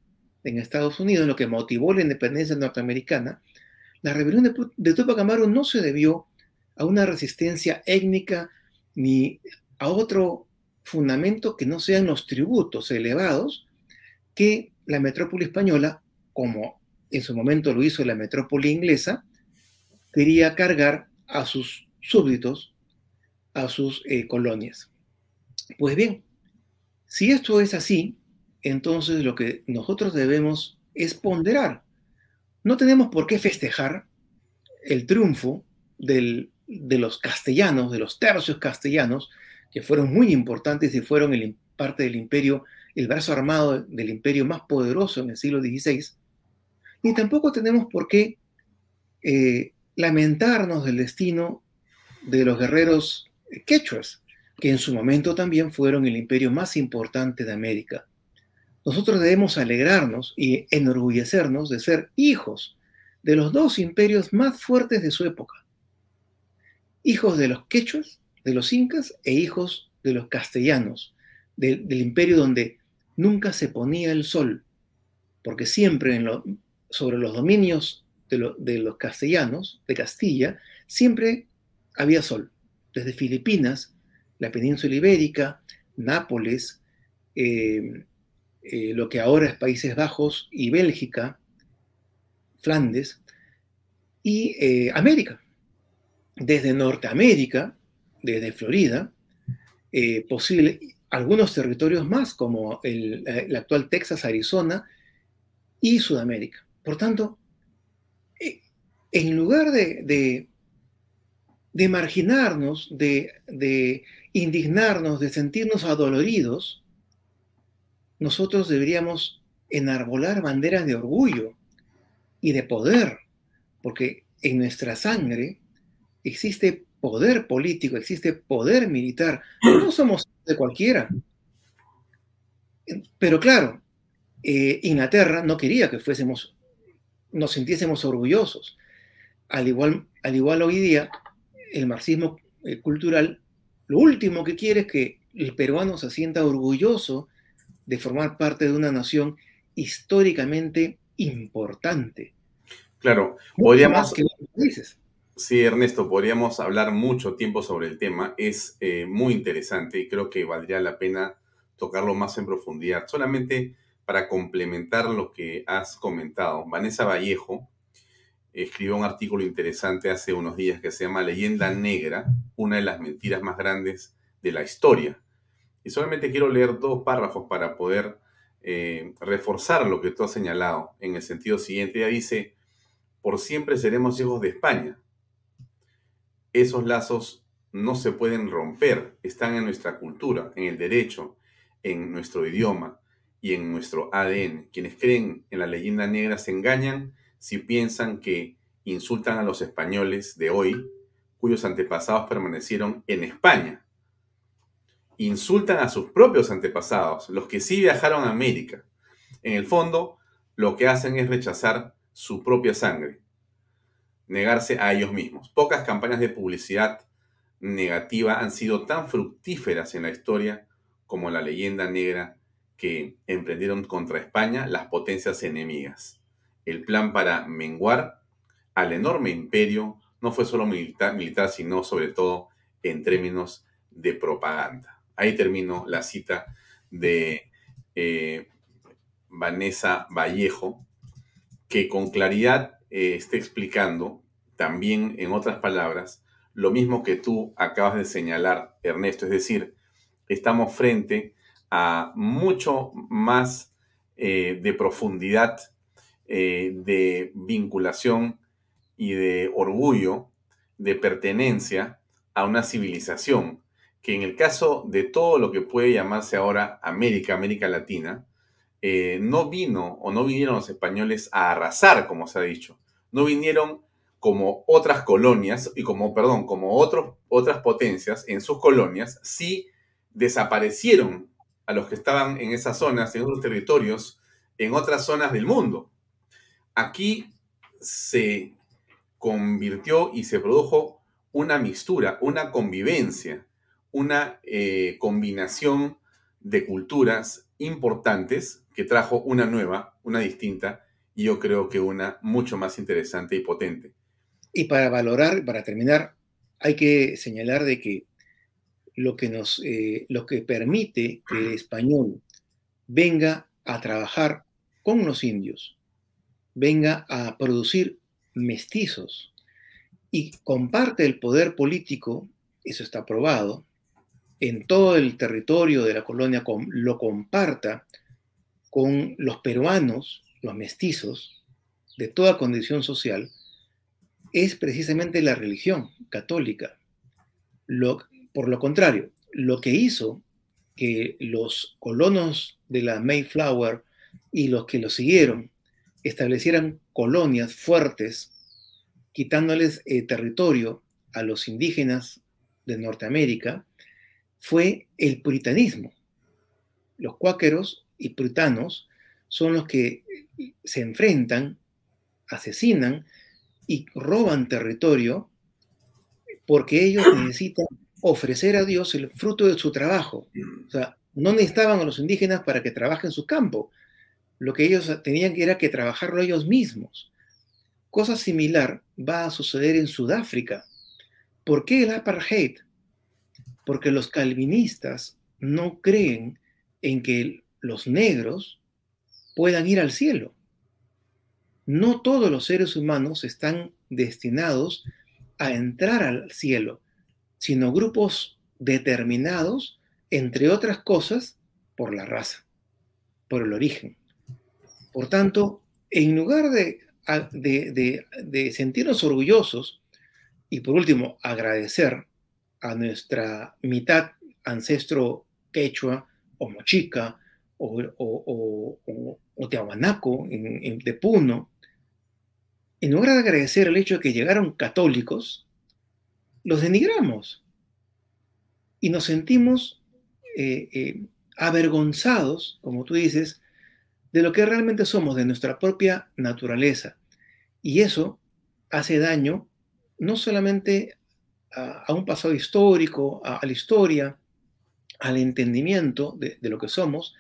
en Estados Unidos, lo que motivó la independencia norteamericana. La rebelión de, de Tupac Amaru no se debió a una resistencia étnica ni a otro fundamento que no sean los tributos elevados que la metrópoli española, como en su momento lo hizo la metrópoli inglesa, quería cargar a sus súbditos, a sus eh, colonias. Pues bien, si esto es así, entonces lo que nosotros debemos es ponderar. No tenemos por qué festejar el triunfo de los castellanos, de los tercios castellanos, que fueron muy importantes y fueron parte del imperio, el brazo armado del imperio más poderoso en el siglo XVI, ni tampoco tenemos por qué eh, lamentarnos del destino de los guerreros quechuas, que en su momento también fueron el imperio más importante de América. Nosotros debemos alegrarnos y enorgullecernos de ser hijos de los dos imperios más fuertes de su época. Hijos de los quechuas, de los incas, e hijos de los castellanos, del imperio donde nunca se ponía el sol, porque siempre sobre los dominios de, los castellanos, de Castilla, siempre había sol. Desde Filipinas, la península ibérica, Nápoles, eh, eh, lo que ahora es Países Bajos y Bélgica, Flandes, y eh, América. Desde Norteamérica, desde Florida, posible, algunos territorios más, como el, actual Texas, Arizona y Sudamérica. Por tanto, en lugar de, de, marginarnos, de, indignarnos, de sentirnos adoloridos, nosotros deberíamos enarbolar banderas de orgullo y de poder, porque en nuestra sangre existe poder político, existe poder militar. No somos de cualquiera. Pero claro, eh, Inglaterra no quería que fuésemos, nos sintiésemos orgullosos. Al igual, al igual hoy día, el marxismo eh, cultural, lo último que quiere es que el peruano se sienta orgulloso de formar parte de una nación históricamente importante. Claro, podríamos... Que. Sí, Ernesto, podríamos hablar mucho tiempo sobre el tema. Es eh, muy interesante y creo que valdría la pena tocarlo más en profundidad. Solamente para complementar lo que has comentado, Vanessa Vallejo escribió un artículo interesante hace unos días que se llama Leyenda Negra, una de las mentiras más grandes de la historia. Y solamente quiero leer dos párrafos para poder eh, reforzar lo que tú has señalado en el sentido siguiente. Ella dice, por siempre seremos hijos de España esos lazos no se pueden romper, están en nuestra cultura, en el derecho, en nuestro idioma y en nuestro ADN. Quienes creen en la leyenda negra se engañan si piensan que insultan a los españoles de hoy, cuyos antepasados permanecieron en España. Insultan a sus propios antepasados, los que sí viajaron a América. En el fondo, lo que hacen es rechazar su propia sangre, negarse a ellos mismos. Pocas campañas de publicidad negativa han sido tan fructíferas en la historia como la leyenda negra que emprendieron contra España las potencias enemigas. El plan para menguar al enorme imperio no fue solo militar, militar sino sobre todo en términos de propaganda. Ahí termino la cita de eh, Vanessa Vallejo, que con claridad eh, está explicando también, en otras palabras, lo mismo que tú acabas de señalar, Ernesto, es decir, estamos frente a mucho más eh, de profundidad, de vinculación y de orgullo, de pertenencia a una civilización que en el caso de todo lo que puede llamarse ahora América, América Latina, eh, no vino o no vinieron los españoles a arrasar, como se ha dicho. No vinieron como otras colonias y como, perdón, como otras potencias en sus colonias, sí desaparecieron a los que estaban en esas zonas, en otros territorios, en otras zonas del mundo. Aquí se convirtió y se produjo una mixtura, una convivencia, una eh, combinación de culturas importantes que trajo una nueva, una distinta y yo creo que una mucho más interesante y potente. Y para valorar, para terminar, hay que señalar de que lo que nos, eh, lo que permite que el español venga a trabajar con los indios, venga a producir mestizos y comparte el poder político, eso está probado, en todo el territorio de la colonia lo comparta con los peruanos, los mestizos, de toda condición social, es precisamente la religión católica. por lo contrario, lo que hizo que los colonos de la Mayflower y los que lo siguieron establecieran colonias fuertes, quitándoles eh, territorio a los indígenas de Norteamérica, fue el puritanismo. Los cuáqueros y puritanos son los que se enfrentan, asesinan y roban territorio porque ellos necesitan ofrecer a Dios el fruto de su trabajo. O sea, no necesitaban a los indígenas para que trabajen su campo. Lo que ellos tenían que era que trabajarlo ellos mismos. Cosa similar va a suceder en Sudáfrica. ¿Por qué el apartheid? Porque los calvinistas no creen en que los negros puedan ir al cielo. No todos los seres humanos están destinados a entrar al cielo, sino grupos determinados, entre otras cosas, por la raza, por el origen. Por tanto, en lugar de, de sentirnos orgullosos y por último agradecer a nuestra mitad ancestro quechua o mochica o, o, o, o Tiahuanaco, en, de Puno, en lugar de agradecer el hecho de que llegaron católicos, los denigramos y nos sentimos eh, eh, avergonzados, como tú dices, de lo que realmente somos, de nuestra propia naturaleza. Y eso hace daño no solamente a, un pasado histórico, a, la historia, al entendimiento de, lo que somos,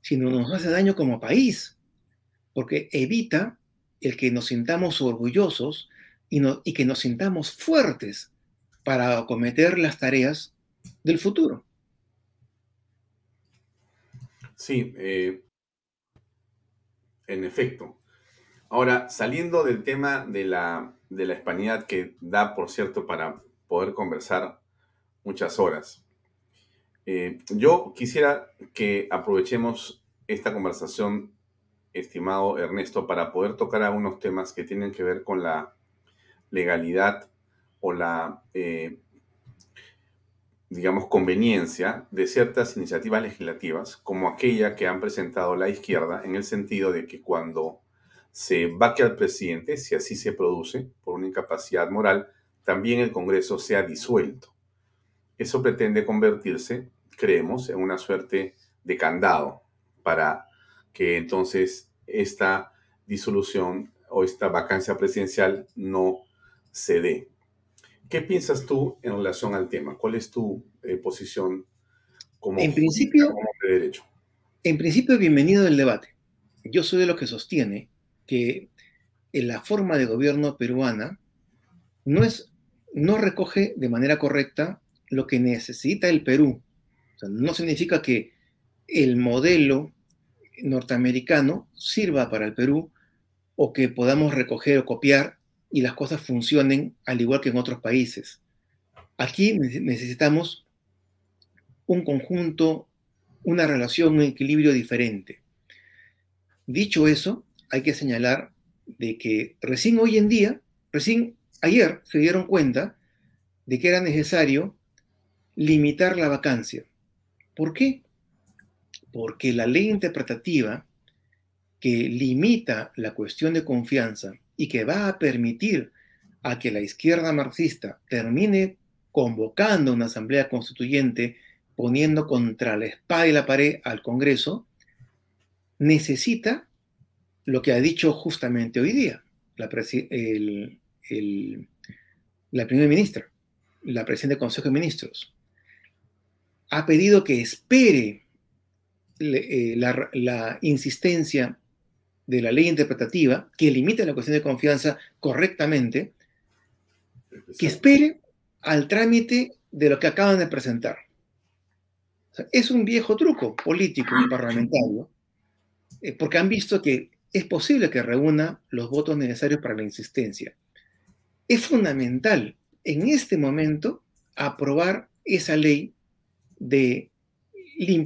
sino nos hace daño como país, porque evita el que nos sintamos orgullosos y, que nos sintamos fuertes para acometer las tareas del futuro. Sí, eh, en efecto. Ahora, saliendo del tema de la, de la hispanidad que da, por cierto, para poder conversar muchas horas, eh, yo quisiera que aprovechemos esta conversación, estimado Ernesto, para poder tocar algunos temas que tienen que ver con la legalidad o la eh, digamos, conveniencia de ciertas iniciativas legislativas, como aquella que han presentado la izquierda, en el sentido de que cuando se vaque al presidente, si así se produce, por una incapacidad moral, también el Congreso sea disuelto. Eso pretende convertirse, creemos, en una suerte de candado para que entonces esta disolución o esta vacancia presidencial no se dé. ¿Qué piensas tú en relación al tema? ¿Cuál es tu eh, posición como, en principio, de derecho? En principio, bienvenido el debate. Yo soy de los que sostiene que la forma de gobierno peruana no, es, no recoge de manera correcta lo que necesita el Perú. no significa que el modelo norteamericano sirva para el Perú o que podamos recoger o copiar y las cosas funcionen al igual que en otros países. Aquí necesitamos un conjunto, una relación, un equilibrio diferente. Dicho eso, hay que señalar de que recién hoy en día, recién ayer se dieron cuenta de que era necesario limitar la vacancia. ¿Por qué? Porque la ley interpretativa que limita la cuestión de confianza y que va a permitir a que la izquierda marxista termine convocando una asamblea constituyente, poniendo contra la espada y la pared al Congreso, necesita lo que ha dicho justamente hoy día la, la primera ministra, la presidenta del Consejo de Ministros. Ha pedido que espere eh, la, la insistencia de la ley interpretativa que limita la cuestión de confianza correctamente, que espere al trámite de lo que acaban de presentar. es un viejo truco político y parlamentario, eh, porque han visto que es posible que reúna los votos necesarios para la insistencia. Es fundamental en este momento aprobar esa ley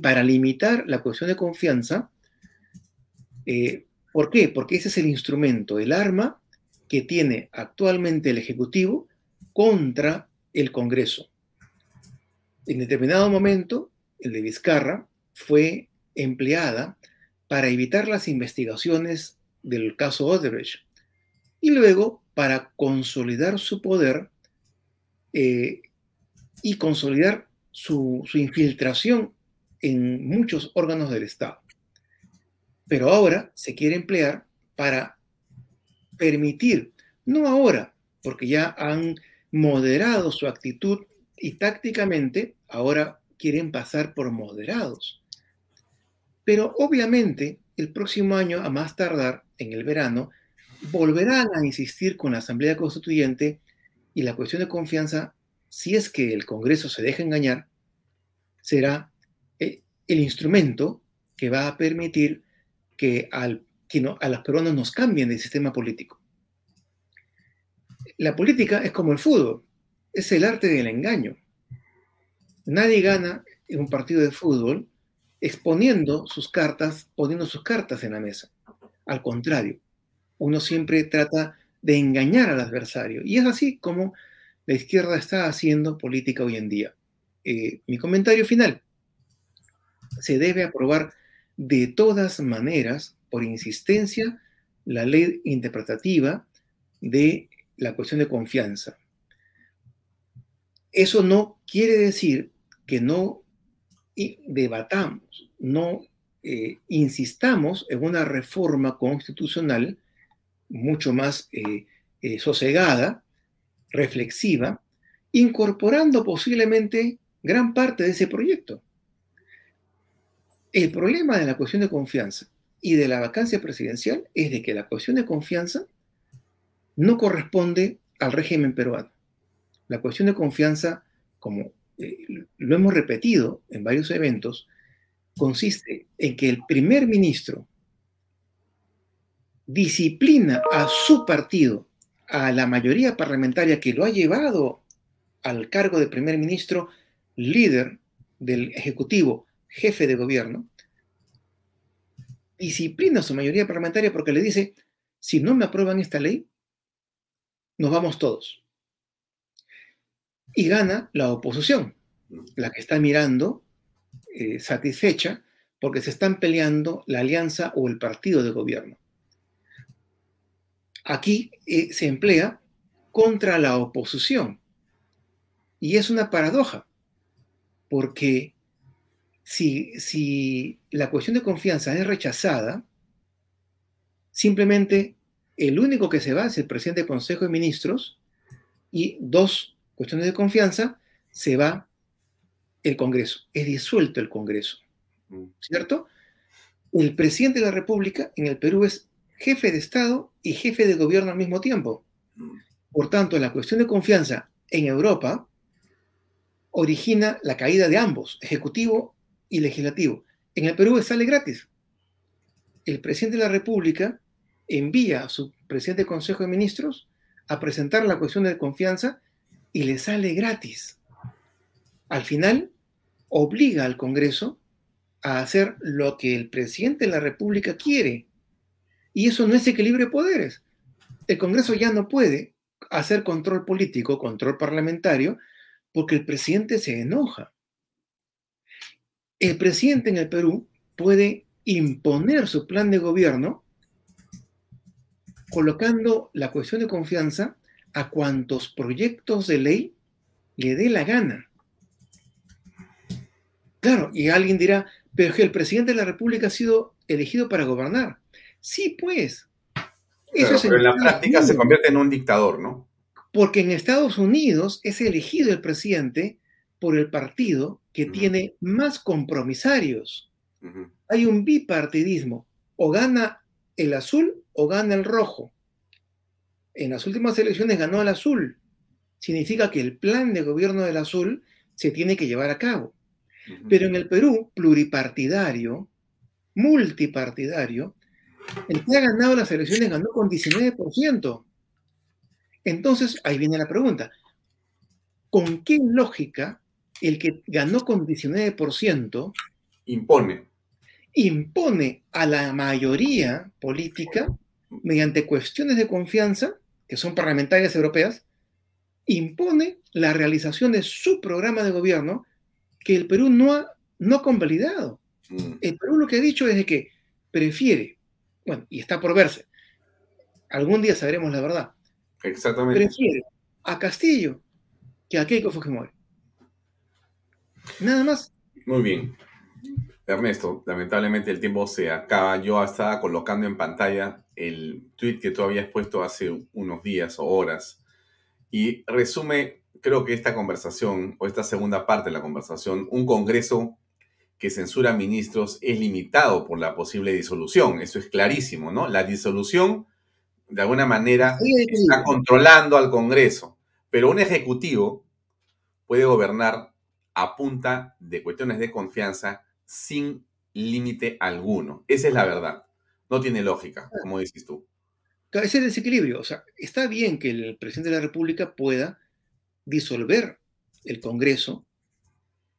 para limitar la cuestión de confianza eh, ¿Por qué? Porque ese es el instrumento, el arma que tiene actualmente el Ejecutivo contra el Congreso. En determinado momento, el de Vizcarra fue empleada para evitar las investigaciones del caso Odebrecht y luego para consolidar su poder eh, y consolidar su infiltración en muchos órganos del Estado. Pero ahora se quiere emplear para permitir, no ahora, porque ya han moderado su actitud y tácticamente ahora quieren pasar por moderados. Pero obviamente el próximo año, a más tardar, en el verano, volverán a insistir con la Asamblea Constituyente y la cuestión de confianza, si es que el Congreso se deja engañar, será eh, el instrumento que va a permitir que, al, no, a las peruanos nos cambien de sistema político. La política es como el fútbol, es el arte del engaño. Nadie gana en un partido de fútbol exponiendo sus cartas, poniendo sus cartas en la mesa. Al contrario, uno siempre trata de engañar al adversario. Y es así como la izquierda está haciendo política hoy en día. Eh, mi comentario final. Se debe aprobar de todas maneras, por insistencia, la ley interpretativa de la cuestión de confianza. Eso no quiere decir que no debatamos, no eh, insistamos en una reforma constitucional mucho más eh, eh, sosegada, reflexiva, incorporando posiblemente gran parte de ese proyecto. El problema de la cuestión de confianza y de la vacancia presidencial es de que la cuestión de confianza no corresponde al régimen peruano. La cuestión de confianza, como eh, lo hemos repetido en varios eventos, consiste en que el primer ministro disciplina a su partido, a la mayoría parlamentaria que lo ha llevado al cargo de primer ministro, líder del Ejecutivo, jefe de gobierno, disciplina a su mayoría parlamentaria porque le dice, si no me aprueban esta ley, nos vamos todos. Y gana la oposición, la que está mirando eh, satisfecha porque se están peleando la alianza o el partido de gobierno. Aquí eh, se emplea contra la oposición. Y es una paradoja, porque si, si la cuestión de confianza es rechazada, simplemente el único que se va es el presidente del Consejo de Ministros y dos cuestiones de confianza, se va el Congreso. Es disuelto el Congreso. Mm. ¿Cierto? El presidente de la República en el Perú es jefe de Estado y jefe de gobierno al mismo tiempo. Por tanto, la cuestión de confianza en Europa origina la caída de ambos, ejecutivo y legislativo. En el Perú sale gratis. El presidente de la República envía a su presidente del Consejo de Ministros a presentar la cuestión de confianza y le sale gratis. Al final, obliga al Congreso a hacer lo que el presidente de la República quiere. Y eso no es equilibrio de poderes. El Congreso ya no puede hacer control político, control parlamentario, porque el presidente se enoja. El presidente en el Perú puede imponer su plan de gobierno colocando la cuestión de confianza a cuantos proyectos de ley le dé la gana. Claro, y alguien dirá, pero que el presidente de la República ha sido elegido para gobernar. Sí, pues. Eso pero en la práctica se convierte en un dictador, ¿no? Porque en Estados Unidos es elegido el presidente por el partido que tiene más compromisarios. Hay un bipartidismo. O gana el azul o gana el rojo. En las últimas elecciones ganó el azul. Significa que el plan de gobierno del azul se tiene que llevar a cabo. Pero en el Perú, pluripartidario, multipartidario, el que ha ganado las elecciones ganó con 19%. Entonces, ahí viene la pregunta. ¿Con qué lógica el que ganó con 19% impone? Impone a la mayoría política, mediante cuestiones de confianza, que son parlamentarias europeas, impone la realización de su programa de gobierno que el Perú no ha, no convalidado. Mm. El Perú lo que ha dicho es de que prefiere, bueno, y está por verse, algún día sabremos la verdad, Exactamente. Prefiere a Castillo que a Keiko Fujimori. Nada más. Muy bien. Ernesto, lamentablemente el tiempo se acaba. Yo estaba colocando en pantalla el tweet que tú habías puesto hace unos días o horas y resume, creo que esta conversación o esta segunda parte de la conversación, un Congreso que censura ministros es limitado por la posible disolución. Eso es clarísimo, ¿no? La disolución de alguna manera está controlando al Congreso, pero un ejecutivo puede gobernar a punta de cuestiones de confianza sin límite alguno. Esa es la verdad. No tiene lógica, como dices tú. Ese es el desequilibrio. O sea, está bien que el presidente de la República pueda disolver el Congreso.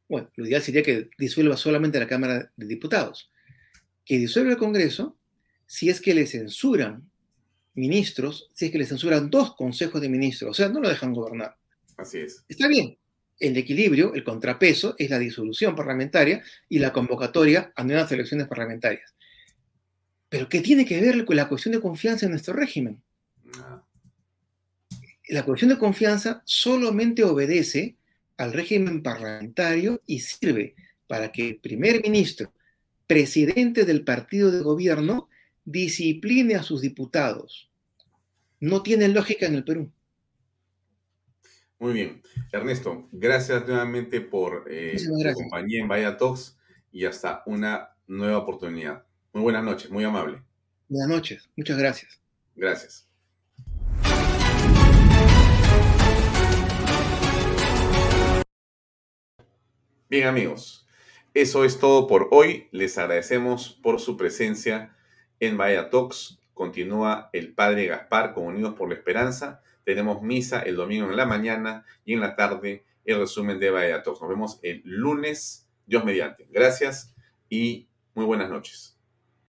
Bueno, lo ideal sería que disuelva solamente la Cámara de Diputados. Que disuelva el Congreso si es que le censuran ministros si es que le censuran dos consejos de ministros, o sea, no lo dejan gobernar. Así es. Está bien, el equilibrio, el contrapeso, es la disolución parlamentaria y la convocatoria a nuevas elecciones parlamentarias. Pero ¿qué tiene que ver con la cuestión de confianza en nuestro régimen? La cuestión de confianza solamente obedece al régimen parlamentario y sirve para que el primer ministro, presidente del partido de gobierno, discipline a sus diputados. No tiene lógica en el Perú. Muy bien. Ernesto, gracias nuevamente por eh, tu compañía en Vaya Talks y hasta una nueva oportunidad. Muy buenas noches, muy amable. Buenas noches, muchas gracias. Gracias. Bien amigos, eso es todo por hoy. Les agradecemos por su presencia en Vaya Talks. Continúa el Padre Gaspar con Unidos por la Esperanza. Tenemos misa el domingo en la mañana y en la tarde el resumen de Vaya Talks. Nos vemos el lunes, Dios mediante. Gracias y muy buenas noches.